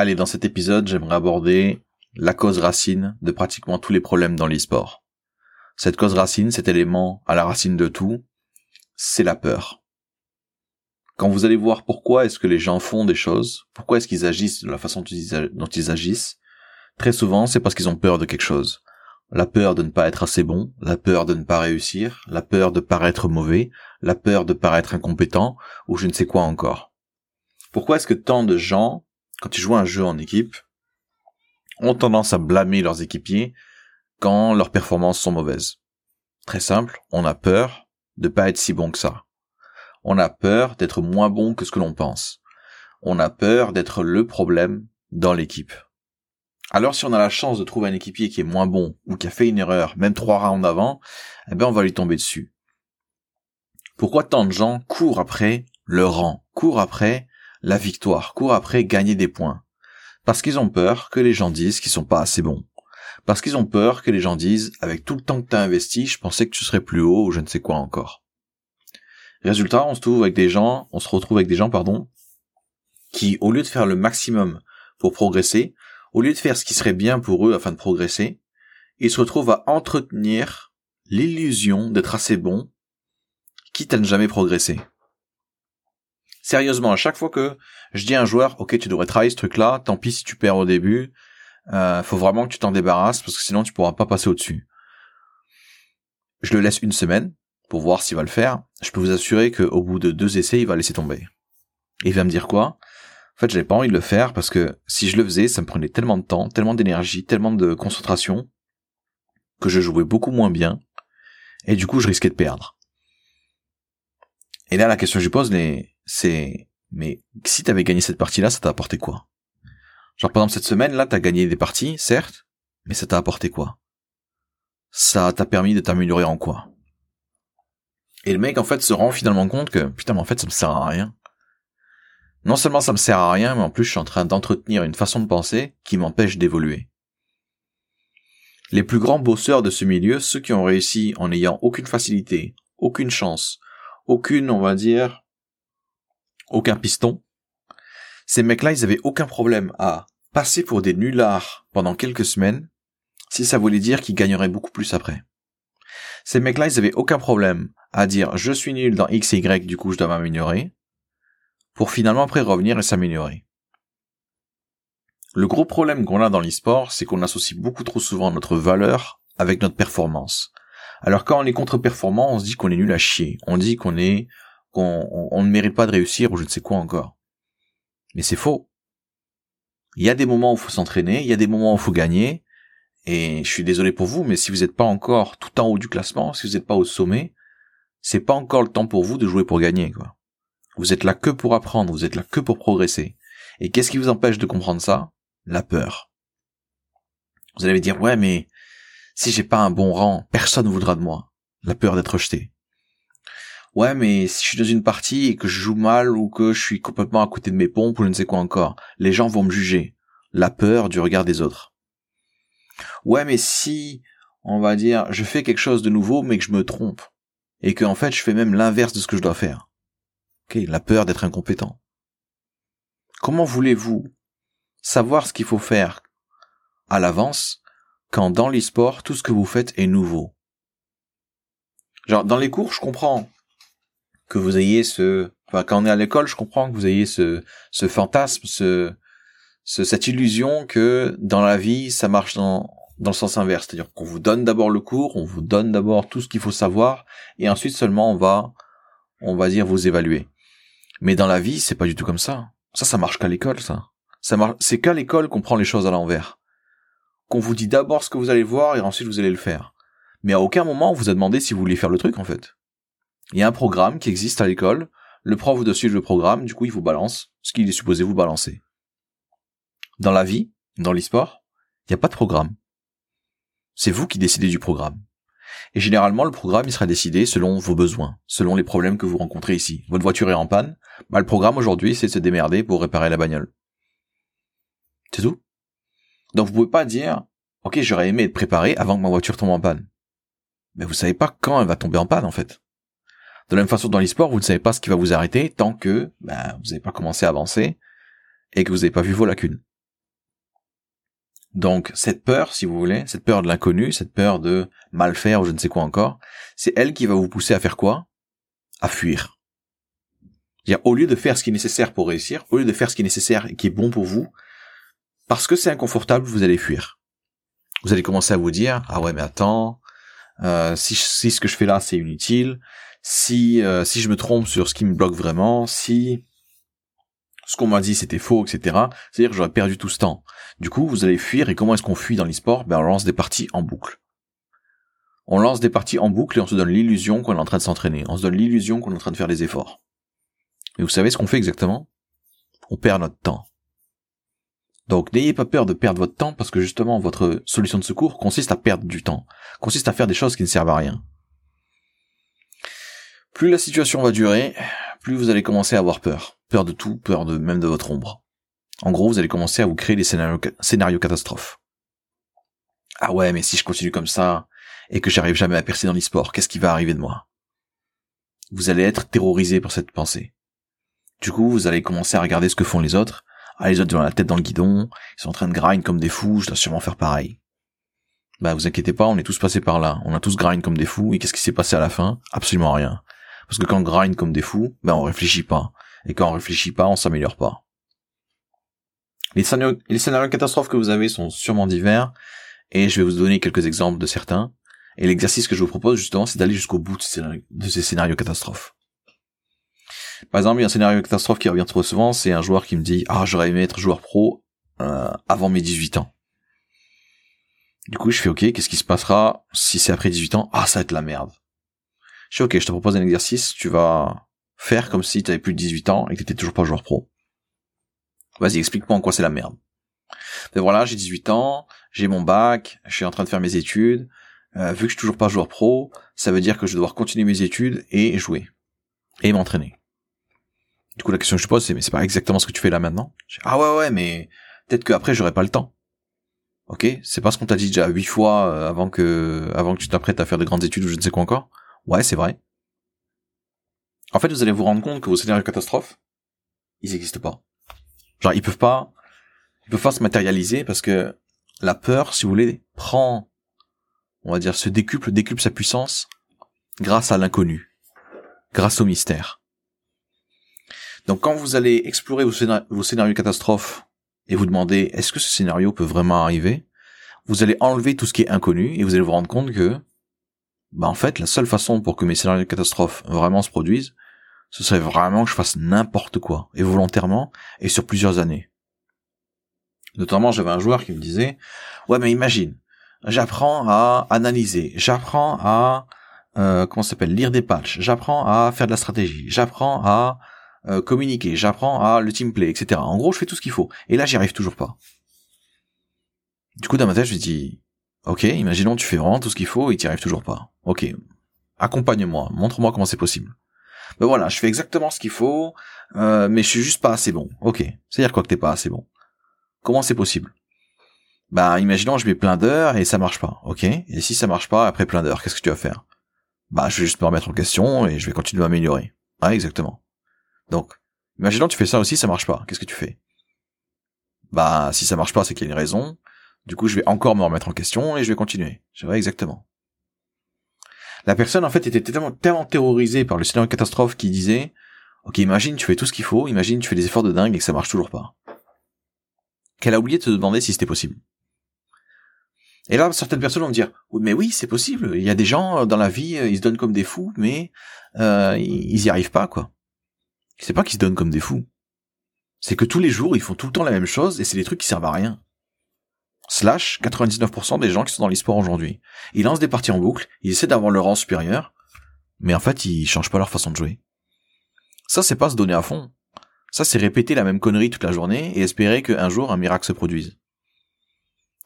Allez, dans cet épisode, j'aimerais aborder la cause racine de pratiquement tous les problèmes dans l'e-sport. Cette cause racine, cet élément à la racine de tout, c'est la peur. Quand vous allez voir pourquoi est-ce que les gens font des choses, pourquoi est-ce qu'ils agissent de la façon dont ils agissent, très souvent c'est parce qu'ils ont peur de quelque chose. La peur de ne pas être assez bon, la peur de ne pas réussir, la peur de paraître mauvais, la peur de paraître incompétent, ou je ne sais quoi encore. Pourquoi est-ce que tant de gens, quand ils jouent un jeu en équipe, ont tendance à blâmer leurs équipiers quand leurs performances sont mauvaises Très simple, on a peur de pas être si bon que ça. On a peur d'être moins bon que ce que l'on pense. On a peur d'être le problème dans l'équipe. Alors si on a la chance de trouver un équipier qui est moins bon ou qui a fait une erreur, même trois rounds avant, eh ben on va lui tomber dessus. Pourquoi tant de gens courent après le rang, courent après la victoire, courent après gagner des points Parce qu'ils ont peur que les gens disent qu'ils sont pas assez bons. Parce qu'ils ont peur que les gens disent avec tout le temps que tu as investi, je pensais que tu serais plus haut ou je ne sais quoi encore. Résultat, on se trouve avec des gens, on se retrouve avec des gens, pardon, qui, au lieu de faire le maximum pour progresser, au lieu de faire ce qui serait bien pour eux afin de progresser, ils se retrouvent à entretenir l'illusion d'être assez bons, quitte à ne jamais progresser. Sérieusement, à chaque fois que je dis à un joueur, ok, tu devrais travailler ce truc-là, tant pis si tu perds au début, euh, faut vraiment que tu t'en débarrasses parce que sinon tu pourras pas passer au-dessus. Je le laisse une semaine, pour voir s'il va le faire, je peux vous assurer qu'au bout de deux essais, il va laisser tomber. Et il va me dire quoi? En fait, j'avais pas envie de le faire parce que si je le faisais, ça me prenait tellement de temps, tellement d'énergie, tellement de concentration que je jouais beaucoup moins bien et du coup, je risquais de perdre. Et là, la question que je pose, c'est mais si t'avais gagné cette partie-là, ça t'a apporté quoi? Genre exemple cette semaine là, t'as gagné des parties, certes, mais ça t'a apporté quoi? Ça t'a permis de t'améliorer en quoi? Et le mec, en fait, se rend finalement compte que, putain, mais en fait, ça me sert à rien. Non seulement ça me sert à rien, mais en plus, je suis en train d'entretenir une façon de penser qui m'empêche d'évoluer. Les plus grands bosseurs de ce milieu, ceux qui ont réussi en n'ayant aucune facilité, aucune chance, aucune, on va dire, aucun piston, ces mecs-là, ils avaient aucun problème à passer pour des nullards pendant quelques semaines, si ça voulait dire qu'ils gagneraient beaucoup plus après. Ces mecs-là, ils avaient aucun problème à dire je suis nul dans X et Y, du coup je dois m'améliorer, pour finalement après revenir et s'améliorer. Le gros problème qu'on a dans l'e-sport, c'est qu'on associe beaucoup trop souvent notre valeur avec notre performance. Alors quand on est contre-performant, on se dit qu'on est nul à chier. On dit qu'on est, qu'on on, ne mérite pas de réussir ou je ne sais quoi encore. Mais c'est faux. Il y a des moments où il faut s'entraîner, il y a des moments où il faut gagner, et je suis désolé pour vous, mais si vous n'êtes pas encore tout en haut du classement, si vous n'êtes pas au sommet, c'est pas encore le temps pour vous de jouer pour gagner. Vous êtes là que pour apprendre, vous êtes là que pour progresser. Et qu'est-ce qui vous empêche de comprendre ça? La peur. Vous allez me dire, ouais, mais si j'ai pas un bon rang, personne ne voudra de moi. La peur d'être rejeté. Ouais, mais si je suis dans une partie et que je joue mal ou que je suis complètement à côté de mes pompes ou je ne sais quoi encore, les gens vont me juger. La peur du regard des autres ouais, mais si, on va dire, je fais quelque chose de nouveau, mais que je me trompe, et que fait, je fais même l'inverse de ce que je dois faire. Ok, la peur d'être incompétent. Comment voulez-vous savoir ce qu'il faut faire à l'avance quand dans l'e-sport, tout ce que vous faites est nouveau? Genre, dans les cours, je comprends que vous ayez ce, enfin, quand on est à l'école, je comprends que vous ayez ce, ce fantasme, ce, ce, cette illusion que dans la vie, ça marche dans, dans le sens inverse, c'est-à-dire qu'on vous donne d'abord le cours, on vous donne d'abord tout ce qu'il faut savoir, et ensuite seulement on va, on va dire vous évaluer. Mais dans la vie, c'est pas du tout comme ça. Ça, ça marche qu'à l'école, ça. Ça marche, c'est qu'à l'école qu'on prend les choses à l'envers. Qu'on vous dit d'abord ce que vous allez voir et ensuite vous allez le faire. Mais à aucun moment on vous a demandé si vous vouliez faire le truc, en fait. Il y a un programme qui existe à l'école, le prof vous doit suivre le programme, du coup il vous balance ce qu'il est supposé vous balancer. Dans la vie, dans l'e-sport, il n'y a pas de programme. C'est vous qui décidez du programme. Et généralement, le programme, il sera décidé selon vos besoins, selon les problèmes que vous rencontrez ici. Votre voiture est en panne, bah, le programme aujourd'hui, c'est de se démerder pour réparer la bagnole. C'est tout. Donc vous pouvez pas dire, ok, j'aurais aimé être préparé avant que ma voiture tombe en panne. Mais vous savez pas quand elle va tomber en panne, en fait. De la même façon, dans l'e-sport, vous ne savez pas ce qui va vous arrêter tant que bah, vous n'avez pas commencé à avancer et que vous n'avez pas vu vos lacunes. Donc cette peur, si vous voulez, cette peur de l'inconnu, cette peur de mal faire ou je ne sais quoi encore, c'est elle qui va vous pousser à faire quoi? À fuir. C'est-à-dire, au lieu de faire ce qui est nécessaire pour réussir, au lieu de faire ce qui est nécessaire et qui est bon pour vous, parce que c'est inconfortable, vous allez fuir. Vous allez commencer à vous dire, ah ouais mais attends, euh, si, si ce que je fais là c'est inutile, si euh, si je me trompe sur ce qui me bloque vraiment, si ce qu'on m'a dit c'était faux, etc. C'est-à-dire que j'aurais perdu tout ce temps. Du coup, vous allez fuir, et comment est-ce qu'on fuit dans l'e-sport? Ben on lance des parties en boucle. On lance des parties en boucle et on se donne l'illusion qu'on est en train de s'entraîner. On se donne l'illusion qu'on est en train de faire des efforts. Et vous savez ce qu'on fait exactement? On perd notre temps. Donc n'ayez pas peur de perdre votre temps parce que justement votre solution de secours consiste à perdre du temps, consiste à faire des choses qui ne servent à rien. Plus la situation va durer, plus vous allez commencer à avoir peur. Peur de tout, peur de même de votre ombre. En gros, vous allez commencer à vous créer des scénarios, catastrophes. Ah ouais, mais si je continue comme ça, et que j'arrive jamais à percer dans l'e-sport, qu'est-ce qui va arriver de moi? Vous allez être terrorisé par cette pensée. Du coup, vous allez commencer à regarder ce que font les autres. Ah, les autres ont la tête dans le guidon, ils sont en train de grind comme des fous, je dois sûrement faire pareil. Bah, vous inquiétez pas, on est tous passés par là. On a tous grind comme des fous, et qu'est-ce qui s'est passé à la fin? Absolument rien. Parce que quand on grind comme des fous, ben on réfléchit pas. Et quand on réfléchit pas, on s'améliore pas. Les scénarios, catastrophes que vous avez sont sûrement divers, et je vais vous donner quelques exemples de certains. Et l'exercice que je vous propose justement, c'est d'aller jusqu'au bout de ces scénarios catastrophes. Par exemple, il y a un scénario catastrophe qui revient trop souvent, c'est un joueur qui me dit ah j'aurais aimé être joueur pro euh, avant mes 18 ans. Du coup, je fais ok, qu'est-ce qui se passera si c'est après 18 ans? Ah, ça va être la merde. Je dis ok, je te propose un exercice, tu vas faire comme si tu avais plus de 18 ans et que tu toujours pas joueur pro. Vas-y, explique-moi en quoi c'est la merde. Ben voilà, j'ai 18 ans, j'ai mon bac, je suis en train de faire mes études. Euh, vu que je suis toujours pas joueur pro, ça veut dire que je vais devoir continuer mes études et jouer et m'entraîner. Du coup, la question que je te pose, c'est mais c'est pas exactement ce que tu fais là maintenant? Ah ouais ouais, mais peut-être qu'après j'aurai pas le temps. Ok, c'est pas ce qu'on t'a dit déjà huit fois euh, avant que avant que tu t'apprêtes à faire de grandes études ou je ne sais quoi encore? Ouais, c'est vrai. En fait, vous allez vous rendre compte que vos scénarios catastrophes, ils n'existent pas. Genre, ils peuvent pas, ils peuvent pas se matérialiser parce que la peur, si vous voulez, prend, on va dire, se décuple, décuple sa puissance grâce à l'inconnu, grâce au mystère. Donc, quand vous allez explorer vos, vos scénarios catastrophes et vous demander est-ce que ce scénario peut vraiment arriver, vous allez enlever tout ce qui est inconnu et vous allez vous rendre compte que bah en fait la seule façon pour que mes scénarios de catastrophe vraiment se produisent, ce serait vraiment que je fasse n'importe quoi, et volontairement, et sur plusieurs années. Notamment j'avais un joueur qui me disait, ouais mais imagine, j'apprends à analyser, j'apprends à euh, comment s'appelle lire des patchs, j'apprends à faire de la stratégie, j'apprends à euh, communiquer, j'apprends à le teamplay, etc. En gros, je fais tout ce qu'il faut. Et là, j'y arrive toujours pas. Du coup, dans ma tête, je me dis, ok, imaginons tu fais vraiment tout ce qu'il faut et tu arrives toujours pas. Ok, accompagne-moi, montre-moi comment c'est possible. Ben voilà, je fais exactement ce qu'il faut, euh, mais je suis juste pas assez bon. Ok, c'est-à-dire quoi que t'es pas assez bon? Comment c'est possible? Bah, imaginons je mets plein d'heures et ça marche pas. Ok, et si ça marche pas après plein d'heures, qu'est-ce que tu vas faire? Bah, je vais juste me remettre en question et je vais continuer à m'améliorer. Ah, exactement. Donc, imaginons tu fais ça aussi, ça marche pas. Qu'est-ce que tu fais? Bah, si ça marche pas, c'est qu'il y a une raison. Du coup, je vais encore me remettre en question et je vais continuer. C'est vrai, exactement. La personne, en fait, était tellement, terrorisée par le scénario catastrophe qui disait, ok, imagine, tu fais tout ce qu'il faut, imagine, tu fais des efforts de dingue et que ça marche toujours pas. Qu'elle a oublié de te demander si c'était possible. Et là, certaines personnes vont me dire, mais oui, c'est possible. Il y a des gens dans la vie, ils se donnent comme des fous, mais euh, ils y arrivent pas, quoi. C'est pas qu'ils se donnent comme des fous. C'est que tous les jours, ils font tout le temps la même chose et c'est des trucs qui servent à rien. Slash 99% des gens qui sont dans l'e-sport aujourd'hui. Ils lancent des parties en boucle, ils essaient d'avoir le rang supérieur, mais en fait, ils changent pas leur façon de jouer. Ça, c'est pas se donner à fond. Ça, c'est répéter la même connerie toute la journée et espérer qu'un jour un miracle se produise.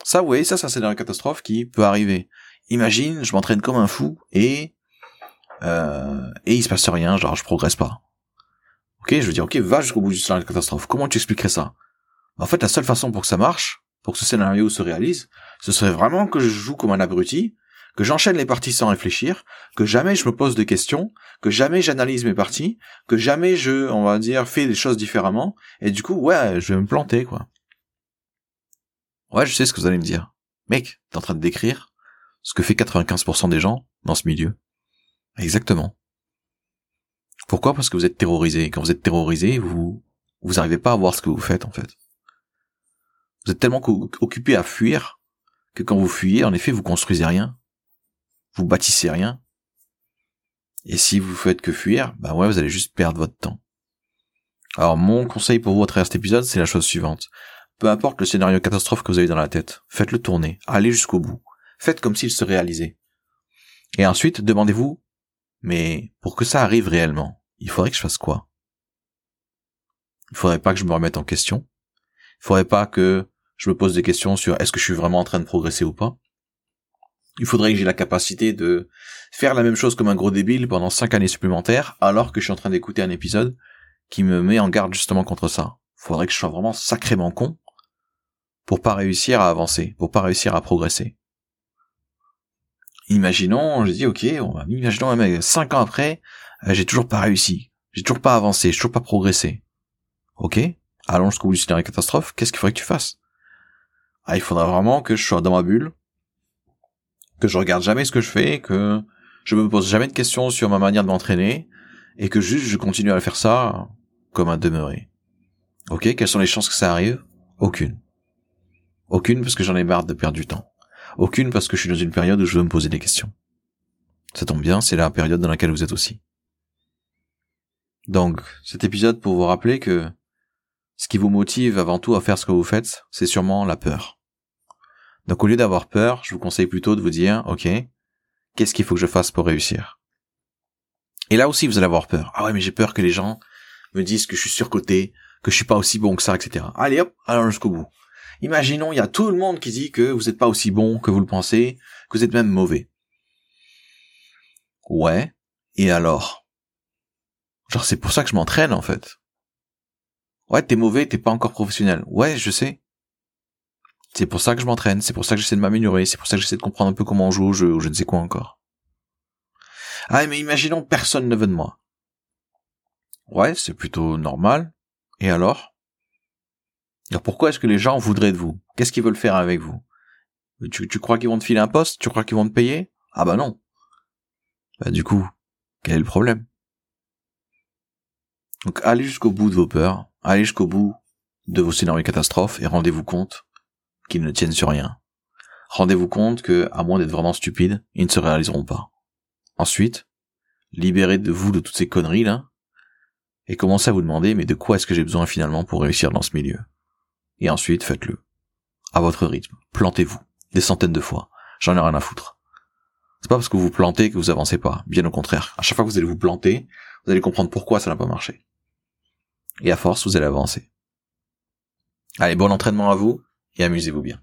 Ça, vous voyez, ça, ça c'est dans la catastrophe qui peut arriver. Imagine, je m'entraîne comme un fou et euh, et il se passe rien, genre je progresse pas. Ok, je veux dire, ok, va jusqu'au bout de la catastrophe. Comment tu expliquerais ça? En fait, la seule façon pour que ça marche, pour que ce scénario se réalise, ce serait vraiment que je joue comme un abruti, que j'enchaîne les parties sans réfléchir, que jamais je me pose de questions, que jamais j'analyse mes parties, que jamais je, on va dire, fais des choses différemment, et du coup, ouais, je vais me planter, quoi. Ouais, je sais ce que vous allez me dire. Mec, t'es en train de décrire ce que fait 95% des gens dans ce milieu. Exactement. Pourquoi? Parce que vous êtes terrorisé. Quand vous êtes terrorisé, vous vous n'arrivez pas à voir ce que vous faites en fait. Vous êtes tellement occupé à fuir que quand vous fuyez, en effet, vous construisez rien, vous bâtissez rien. Et si vous faites que fuir, bah ouais, vous allez juste perdre votre temps. Alors mon conseil pour vous à travers cet épisode, c'est la chose suivante. Peu importe le scénario catastrophe que vous avez dans la tête, faites-le tourner, allez jusqu'au bout. Faites comme s'il se réalisait. Et ensuite, demandez-vous, mais pour que ça arrive réellement, il faudrait que je fasse quoi? Il faudrait pas que je me remette en question? Il faudrait pas que je me pose des questions sur est-ce que je suis vraiment en train de progresser ou pas. Il faudrait que j'ai la capacité de faire la même chose comme un gros débile pendant cinq années supplémentaires alors que je suis en train d'écouter un épisode qui me met en garde justement contre ça. Il faudrait que je sois vraiment sacrément con pour pas réussir à avancer, pour pas réussir à progresser. Imaginons, je dis ok, on va imaginons mec, cinq ans après, euh, j'ai toujours pas réussi, j'ai toujours pas avancé, j'ai toujours pas progressé. Ok, allons jusqu'au bout du scénario catastrophe, qu'est-ce qu'il faudrait que tu fasses? Ah, il faudra vraiment que je sois dans ma bulle, que je regarde jamais ce que je fais, que je me pose jamais de questions sur ma manière de m'entraîner, et que juste je continue à faire ça comme un demeuré. Ok, quelles sont les chances que ça arrive? Aucune. Aucune parce que j'en ai marre de perdre du temps. Aucune parce que je suis dans une période où je veux me poser des questions. Ça tombe bien, c'est la période dans laquelle vous êtes aussi. Donc, cet épisode pour vous rappeler que ce qui vous motive avant tout à faire ce que vous faites, c'est sûrement la peur. Donc au lieu d'avoir peur, je vous conseille plutôt de vous dire, ok, qu'est-ce qu'il faut que je fasse pour réussir? Et là aussi, vous allez avoir peur. Ah ouais, mais j'ai peur que les gens me disent que je suis surcoté, que je suis pas aussi bon que ça, etc. Allez hop, allons jusqu'au bout. Imaginons, il y a tout le monde qui dit que vous n'êtes pas aussi bon que vous le pensez, que vous êtes même mauvais. Ouais, et alors? Genre c'est pour ça que je m'entraîne en fait. Ouais, t'es mauvais, t'es pas encore professionnel. Ouais, je sais. C'est pour ça que je m'entraîne, c'est pour ça que j'essaie de m'améliorer, c'est pour ça que j'essaie de comprendre un peu comment on joue au jeu, ou je ne sais quoi encore. Ah, mais imaginons personne ne veut de moi. Ouais, c'est plutôt normal. Et alors? Alors pourquoi est-ce que les gens voudraient de vous? Qu'est-ce qu'ils veulent faire avec vous? Tu, tu crois qu'ils vont te filer un poste? Tu crois qu'ils vont te payer? Ah bah non. Bah du coup, quel est le problème? Donc allez jusqu'au bout de vos peurs, Allez jusqu'au bout de vos scénarios catastrophes et rendez-vous compte qu'ils ne tiennent sur rien. Rendez-vous compte que, à moins d'être vraiment stupide, ils ne se réaliseront pas. Ensuite, libérez de vous de toutes ces conneries là, et commencez à vous demander mais de quoi est-ce que j'ai besoin finalement pour réussir dans ce milieu? Et ensuite, faites-le. À votre rythme. Plantez-vous. Des centaines de fois. J'en ai rien à foutre. C'est pas parce que vous vous plantez que vous avancez pas. Bien au contraire. À chaque fois que vous allez vous planter, vous allez comprendre pourquoi ça n'a pas marché. Et à force, vous allez avancer. Allez, bon entraînement à vous et amusez-vous bien.